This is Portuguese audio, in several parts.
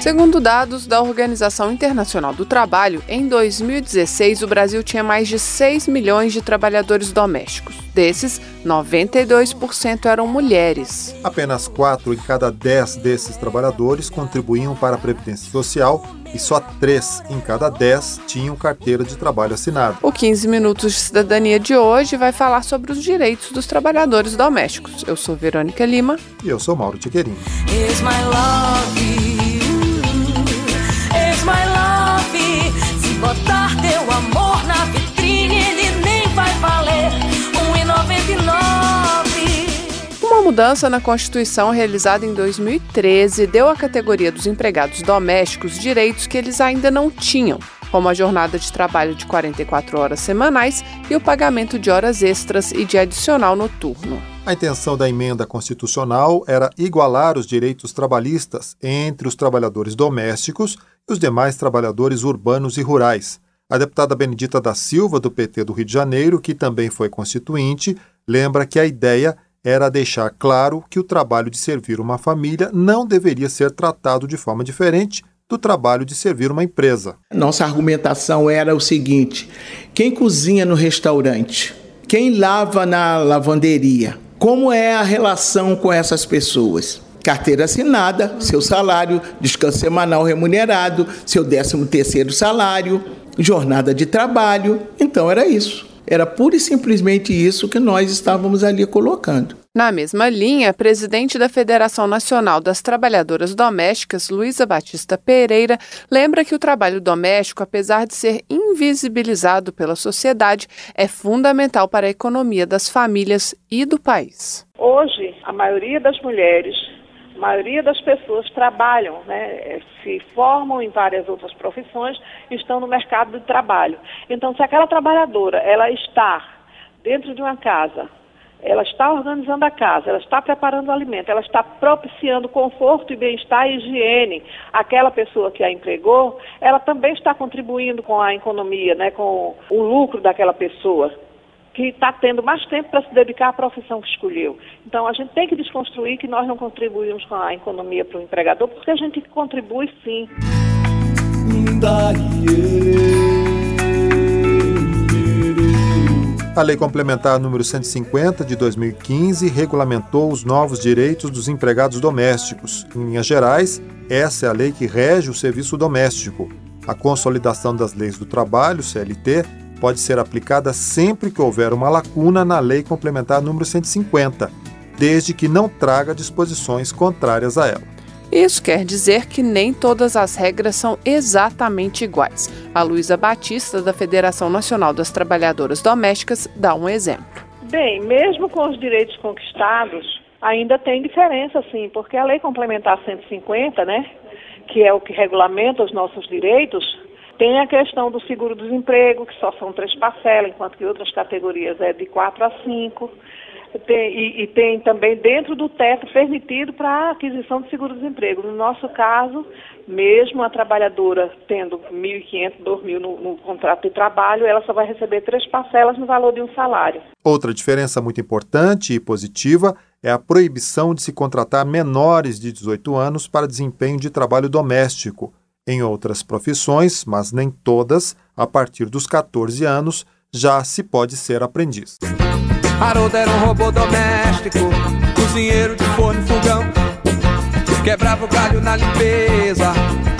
Segundo dados da Organização Internacional do Trabalho, em 2016 o Brasil tinha mais de 6 milhões de trabalhadores domésticos. Desses, 92% eram mulheres. Apenas 4 em cada 10 desses trabalhadores contribuíam para a Previdência Social e só 3 em cada 10 tinham carteira de trabalho assinada. O 15 Minutos de Cidadania de hoje vai falar sobre os direitos dos trabalhadores domésticos. Eu sou Verônica Lima. E eu sou Mauro Tiquerini. Mudança na Constituição realizada em 2013 deu à categoria dos empregados domésticos direitos que eles ainda não tinham, como a jornada de trabalho de 44 horas semanais e o pagamento de horas extras e de adicional noturno. A intenção da emenda constitucional era igualar os direitos trabalhistas entre os trabalhadores domésticos e os demais trabalhadores urbanos e rurais. A deputada Benedita da Silva, do PT do Rio de Janeiro, que também foi constituinte, lembra que a ideia era deixar claro que o trabalho de servir uma família não deveria ser tratado de forma diferente do trabalho de servir uma empresa. Nossa argumentação era o seguinte: quem cozinha no restaurante, quem lava na lavanderia, como é a relação com essas pessoas? Carteira assinada, seu salário, descanso semanal remunerado, seu 13 terceiro salário, jornada de trabalho. Então era isso. Era pura e simplesmente isso que nós estávamos ali colocando. Na mesma linha, a presidente da Federação Nacional das Trabalhadoras Domésticas, Luísa Batista Pereira, lembra que o trabalho doméstico, apesar de ser invisibilizado pela sociedade, é fundamental para a economia das famílias e do país. Hoje, a maioria das mulheres, a maioria das pessoas trabalham, né, se formam em várias outras profissões, estão no mercado de trabalho. Então, se aquela trabalhadora ela está dentro de uma casa, ela está organizando a casa, ela está preparando o alimento, ela está propiciando conforto e bem-estar e higiene àquela pessoa que a empregou, ela também está contribuindo com a economia, né, com o lucro daquela pessoa que está tendo mais tempo para se dedicar à profissão que escolheu. Então, a gente tem que desconstruir que nós não contribuímos com a economia para o empregador, porque a gente contribui sim. A Lei Complementar número 150 de 2015 regulamentou os novos direitos dos empregados domésticos. Em linhas gerais, essa é a lei que rege o serviço doméstico. A consolidação das leis do trabalho, CLT, pode ser aplicada sempre que houver uma lacuna na Lei Complementar número 150, desde que não traga disposições contrárias a ela. Isso quer dizer que nem todas as regras são exatamente iguais. A Luísa Batista, da Federação Nacional das Trabalhadoras Domésticas, dá um exemplo. Bem, mesmo com os direitos conquistados, ainda tem diferença, sim, porque a Lei Complementar 150, né, que é o que regulamenta os nossos direitos, tem a questão do seguro-desemprego, que só são três parcelas, enquanto que outras categorias é de quatro a cinco. Tem, e, e, tem também dentro do teto permitido para a aquisição de seguro-desemprego. No nosso caso, mesmo a trabalhadora tendo 1.500, 2.000 no, no contrato de trabalho, ela só vai receber três parcelas no valor de um salário. Outra diferença muito importante e positiva é a proibição de se contratar menores de 18 anos para desempenho de trabalho doméstico. Em outras profissões, mas nem todas, a partir dos 14 anos, já se pode ser aprendiz. Haroldo era um robô doméstico, cozinheiro de forno e fogão. Quebrava o galho na limpeza,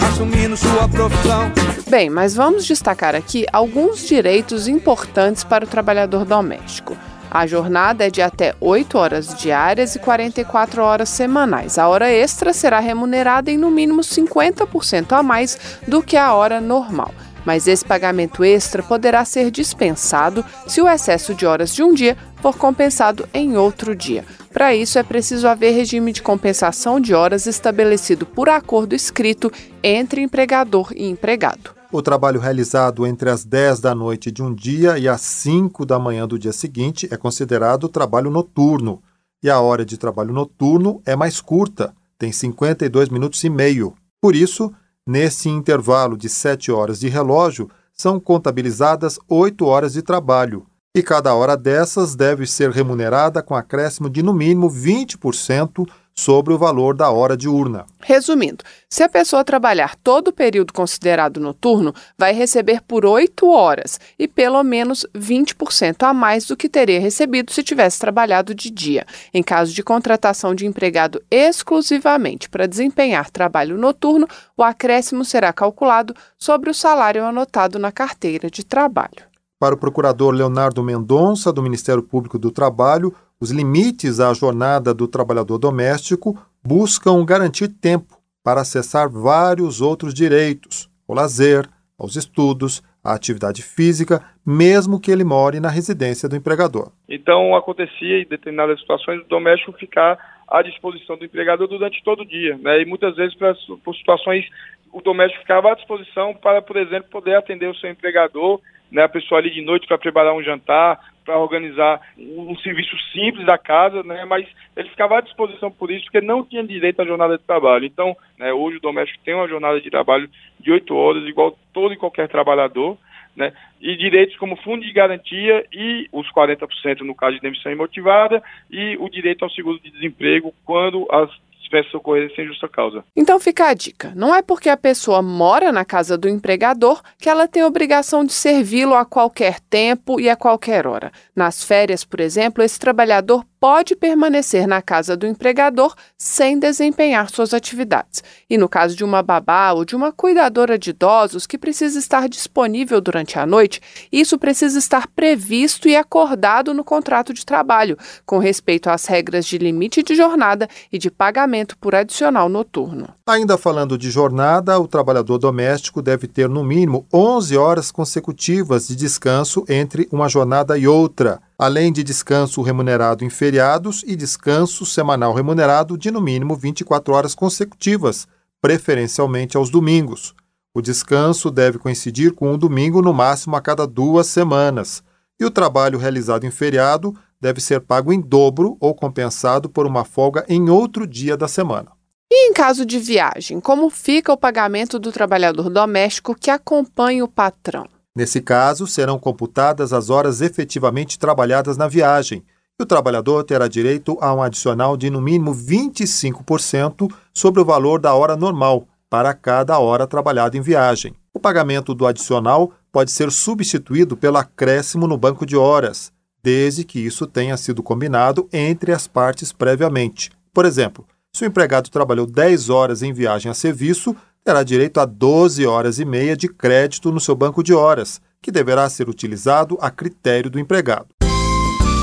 assumindo sua profissão. Bem, mas vamos destacar aqui alguns direitos importantes para o trabalhador doméstico. A jornada é de até 8 horas diárias e 44 horas semanais. A hora extra será remunerada em no mínimo 50% a mais do que a hora normal. Mas esse pagamento extra poderá ser dispensado se o excesso de horas de um dia for compensado em outro dia. Para isso, é preciso haver regime de compensação de horas estabelecido por acordo escrito entre empregador e empregado. O trabalho realizado entre as 10 da noite de um dia e as 5 da manhã do dia seguinte é considerado trabalho noturno, e a hora de trabalho noturno é mais curta, tem 52 minutos e meio. Por isso, nesse intervalo de 7 horas de relógio, são contabilizadas 8 horas de trabalho, e cada hora dessas deve ser remunerada com acréscimo de no mínimo 20% sobre o valor da hora diurna. Resumindo, se a pessoa trabalhar todo o período considerado noturno, vai receber por 8 horas e pelo menos 20% a mais do que teria recebido se tivesse trabalhado de dia. Em caso de contratação de empregado exclusivamente para desempenhar trabalho noturno, o acréscimo será calculado sobre o salário anotado na carteira de trabalho. Para o procurador Leonardo Mendonça, do Ministério Público do Trabalho, os limites à jornada do trabalhador doméstico buscam garantir tempo para acessar vários outros direitos, o lazer, aos estudos, à atividade física, mesmo que ele more na residência do empregador. Então, acontecia em determinadas situações o doméstico ficar à disposição do empregador durante todo o dia, né? E muitas vezes para, por situações o doméstico ficava à disposição para, por exemplo, poder atender o seu empregador, né? A pessoa ali de noite para preparar um jantar, para organizar um, serviço simples da casa, né, mas ele ficava à disposição por isso, porque não tinha direito à jornada de trabalho. Então, né, hoje o doméstico tem uma jornada de trabalho de oito horas, igual todo e qualquer trabalhador, né, e direitos como fundo de garantia e os 40% no caso de demissão imotivada e o direito ao seguro de desemprego quando as tivesse socorrido sem justa causa. Então fica a dica: não é porque a pessoa mora na casa do empregador que ela tem obrigação de servi-lo a qualquer tempo e a qualquer hora. Nas férias, por exemplo, esse trabalhador pode permanecer na casa do empregador sem desempenhar suas atividades. E no caso de uma babá ou de uma cuidadora de idosos que precisa estar disponível durante a noite, isso precisa estar previsto e acordado no contrato de trabalho, com respeito às regras de limite de jornada e de pagamento por adicional noturno. Ainda falando de jornada, o trabalhador doméstico deve ter no mínimo 11 horas consecutivas de descanso entre uma jornada e outra além de descanso remunerado em feriados e descanso semanal remunerado de no mínimo 24 horas consecutivas, preferencialmente aos domingos. O descanso deve coincidir com um domingo no máximo a cada duas semanas, e o trabalho realizado em feriado deve ser pago em dobro ou compensado por uma folga em outro dia da semana. E em caso de viagem, como fica o pagamento do trabalhador doméstico que acompanha o patrão? Nesse caso, serão computadas as horas efetivamente trabalhadas na viagem, e o trabalhador terá direito a um adicional de no mínimo 25% sobre o valor da hora normal para cada hora trabalhada em viagem. O pagamento do adicional pode ser substituído pelo acréscimo no banco de horas, desde que isso tenha sido combinado entre as partes previamente. Por exemplo, se o empregado trabalhou 10 horas em viagem a serviço, terá direito a 12 horas e meia de crédito no seu banco de horas, que deverá ser utilizado a critério do empregado.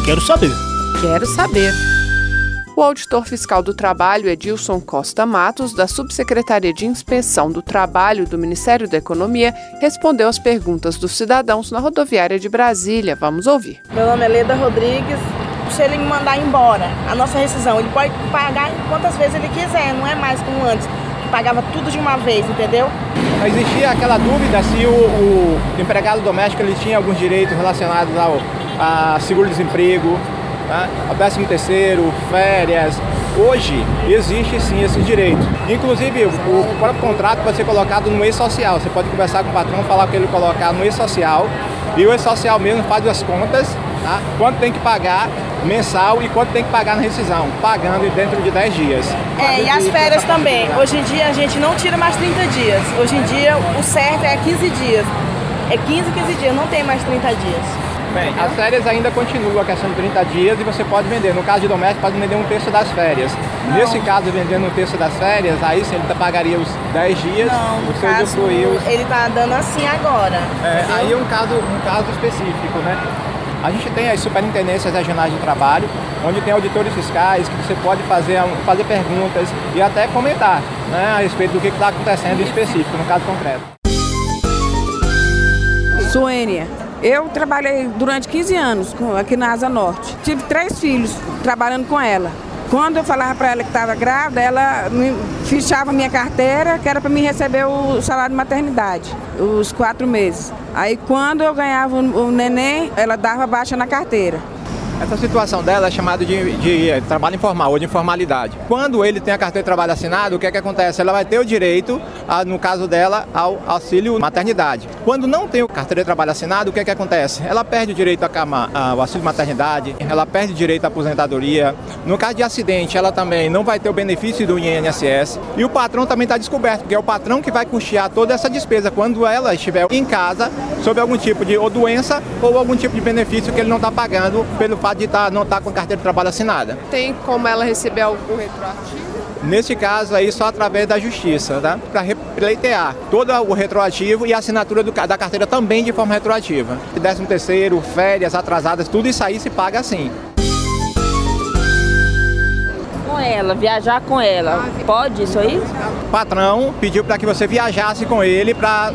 Quero saber. Quero saber. O auditor fiscal do trabalho, Edilson Costa Matos, da Subsecretaria de Inspeção do Trabalho do Ministério da Economia, respondeu às perguntas dos cidadãos na rodoviária de Brasília. Vamos ouvir. Meu nome é Leda Rodrigues. Se ele me mandar embora a nossa rescisão, ele pode pagar quantas vezes ele quiser, não é mais como antes pagava tudo de uma vez, entendeu? Existia aquela dúvida se o, o empregado doméstico ele tinha alguns direitos relacionados ao a seguro-desemprego, tá? ao décimo terceiro, férias. Hoje existe sim esses direitos. Inclusive o próprio contrato pode ser colocado no e-social. Você pode conversar com o patrão, falar para ele colocar no e-social e o e-social mesmo faz as contas, tá? quanto tem que pagar mensal e quanto tem que pagar na rescisão, pagando dentro de 10 dias. É, e as férias também. Hoje em dia a gente não tira mais 30 dias. Hoje em dia o certo é 15 dias. É 15, 15 dias, não tem mais 30 dias. Bem, as férias ainda continuam a questão de 30 dias e você pode vender. No caso de doméstico, pode vender um terço das férias. Não. Nesse caso, vendendo um terço das férias, aí sim ele pagaria os 10 dias, não, no você caso, os... ele está dando assim agora. É, aí é um caso, um caso específico, né? A gente tem as superintendências regionais de trabalho, onde tem auditores fiscais que você pode fazer, fazer perguntas e até comentar né, a respeito do que está acontecendo em específico, no caso concreto. Suênia, eu trabalhei durante 15 anos aqui na Asa Norte. Tive três filhos trabalhando com ela. Quando eu falava para ela que estava grávida, ela me fichava minha carteira, que era para me receber o salário de maternidade, os quatro meses. Aí quando eu ganhava o neném, ela dava baixa na carteira. Essa situação dela é chamada de, de, de, trabalho informal ou de informalidade. Quando ele tem a carteira de trabalho assinado, o que é que acontece? Ela vai ter o direito, a, no caso dela, ao auxílio maternidade. Quando não tem o carteira de trabalho assinado, o que é que acontece? Ela perde o direito ao auxílio maternidade, ela perde o direito à aposentadoria. No caso de acidente, ela também não vai ter o benefício do INSS. E o patrão também está descoberto, porque é o patrão que vai custear toda essa despesa quando ela estiver em casa, sob algum tipo de ou doença ou algum tipo de benefício que ele não está pagando pelo fato de tá, não estar tá com carteira de trabalho assinada. Tem como ela receber algum retroativo? Nesse caso aí, só através da justiça, tá? Para pleitear todo o retroativo e a assinatura do, da carteira também de forma retroativa. 13 terceiro, férias atrasadas, tudo isso aí se paga assim. Com ela, viajar com ela, pode isso aí? O patrão pediu para que você viajasse com ele para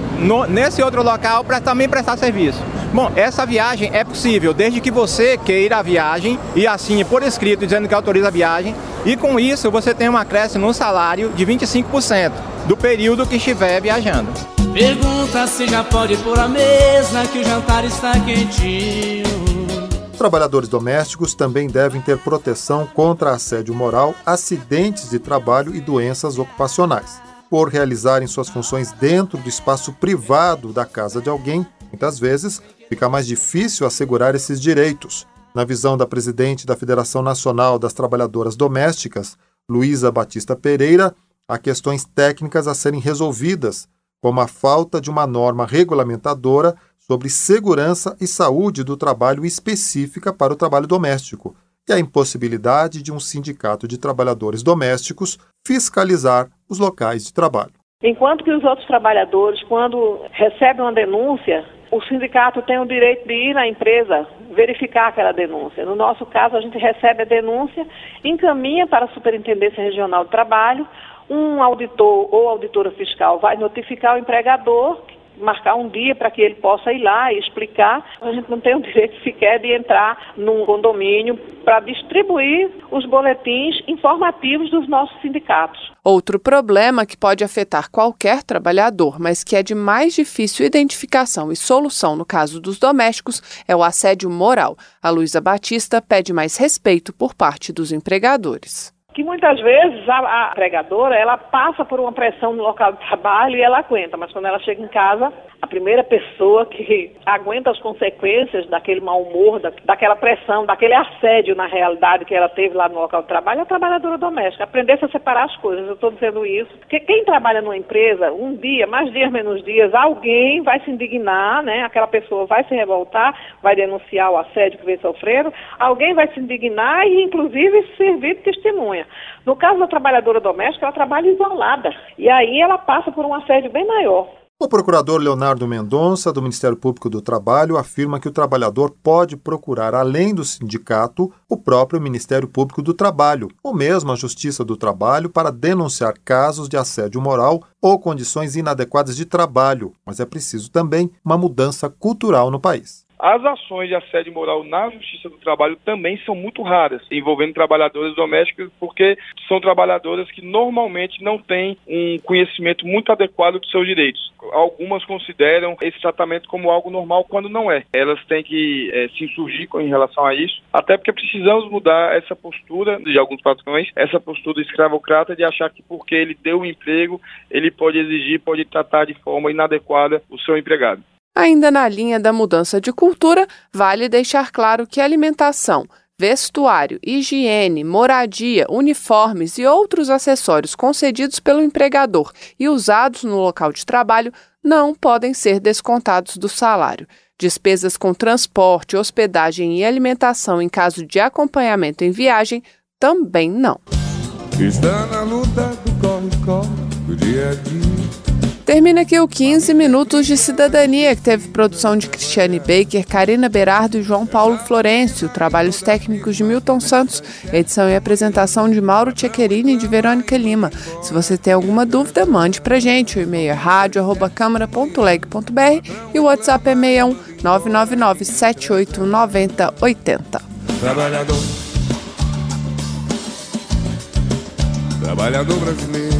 nesse outro local para também prestar serviço. Bom, essa viagem é possível desde que você queira a viagem e assine por escrito dizendo que autoriza a viagem. E com isso você tem um acréscimo no salário de 25% do período que estiver viajando. Pergunta se já pode pôr a mesa que o jantar está quentinho. Trabalhadores domésticos também devem ter proteção contra assédio moral, acidentes de trabalho e doenças ocupacionais. Por realizarem suas funções dentro do espaço privado da casa de alguém, muitas vezes fica mais difícil assegurar esses direitos. Na visão da presidente da Federação Nacional das Trabalhadoras Domésticas, Luísa Batista Pereira, há questões técnicas a serem resolvidas, como a falta de uma norma regulamentadora sobre segurança e saúde do trabalho específica para o trabalho doméstico e a impossibilidade de um sindicato de trabalhadores domésticos fiscalizar os locais de trabalho. Enquanto que os outros trabalhadores, quando recebem uma denúncia, o sindicato tem o direito de ir na empresa verificar aquela denúncia. No nosso caso, a gente recebe a denúncia, encaminha para a Superintendência Regional de Trabalho, um auditor ou auditora fiscal vai notificar o empregador marcar um dia para que ele possa ir lá e explicar. A gente não tem o direito sequer de entrar num condomínio para distribuir os boletins informativos dos nossos sindicatos. Outro problema que pode afetar qualquer trabalhador, mas que é de mais difícil identificação e solução no caso dos domésticos, é o assédio moral. A Luísa Batista pede mais respeito por parte dos empregadores que muitas vezes a, a empregadora ela passa por uma pressão no local de trabalho e ela aguenta, mas quando ela chega em casa, a primeira pessoa que aguenta as consequências daquele mau humor, da, daquela pressão, daquele assédio na realidade que ela teve lá no local de trabalho é a trabalhadora doméstica. Aprendesse a separar as coisas. Eu estou dizendo isso porque quem trabalha numa empresa, um dia, mais dias, menos dias, alguém vai se indignar, né? Aquela pessoa vai se revoltar, vai denunciar o assédio que vem sofrendo, alguém vai se indignar e, inclusive, servir de testemunha. No caso da trabalhadora doméstica, ela trabalha isolada. E aí ela passa por um assédio bem maior. O procurador Leonardo Mendonça, do Ministério Público do Trabalho, afirma que o trabalhador pode procurar, além do sindicato, o próprio Ministério Público do Trabalho, ou mesmo a Justiça do Trabalho, para denunciar casos de assédio moral ou condições inadequadas de trabalho, mas é preciso também uma mudança cultural no país. As ações de assédio moral na Justiça do Trabalho também são muito raras, envolvendo trabalhadoras domésticas, porque são trabalhadoras que normalmente não têm um conhecimento muito adequado dos seus direitos. Algumas consideram esse tratamento como algo normal quando não é. Elas têm que é, se insurgir em relação a isso, até porque precisamos mudar essa postura de alguns patrões, essa postura escravocrata de achar que porque ele deu um emprego, ele pode exigir, pode tratar de forma inadequada o seu empregado. Ainda na linha da mudança de cultura, vale deixar claro que alimentação, vestuário, higiene, moradia, uniformes e outros acessórios concedidos pelo empregador e usados no local de trabalho não podem ser descontados do salário. Despesas com transporte, hospedagem e alimentação em caso de acompanhamento em viagem também não. Está na luta do corre-corre do dia a dia. Termina aqui o 15 Minutos de Cidadania, que teve produção de Cristiane Baker, Karina Berardo e João Paulo Florencio, trabalhos técnicos de Milton Santos, edição e apresentação de Mauro Tchequerini e de Verônica Lima. Se você tem alguma dúvida, mande pra gente. O e-mail é rádio.câmara.leg.br e o WhatsApp é 61 999 78 90 80. Trabalhador. Trabalhador brasileiro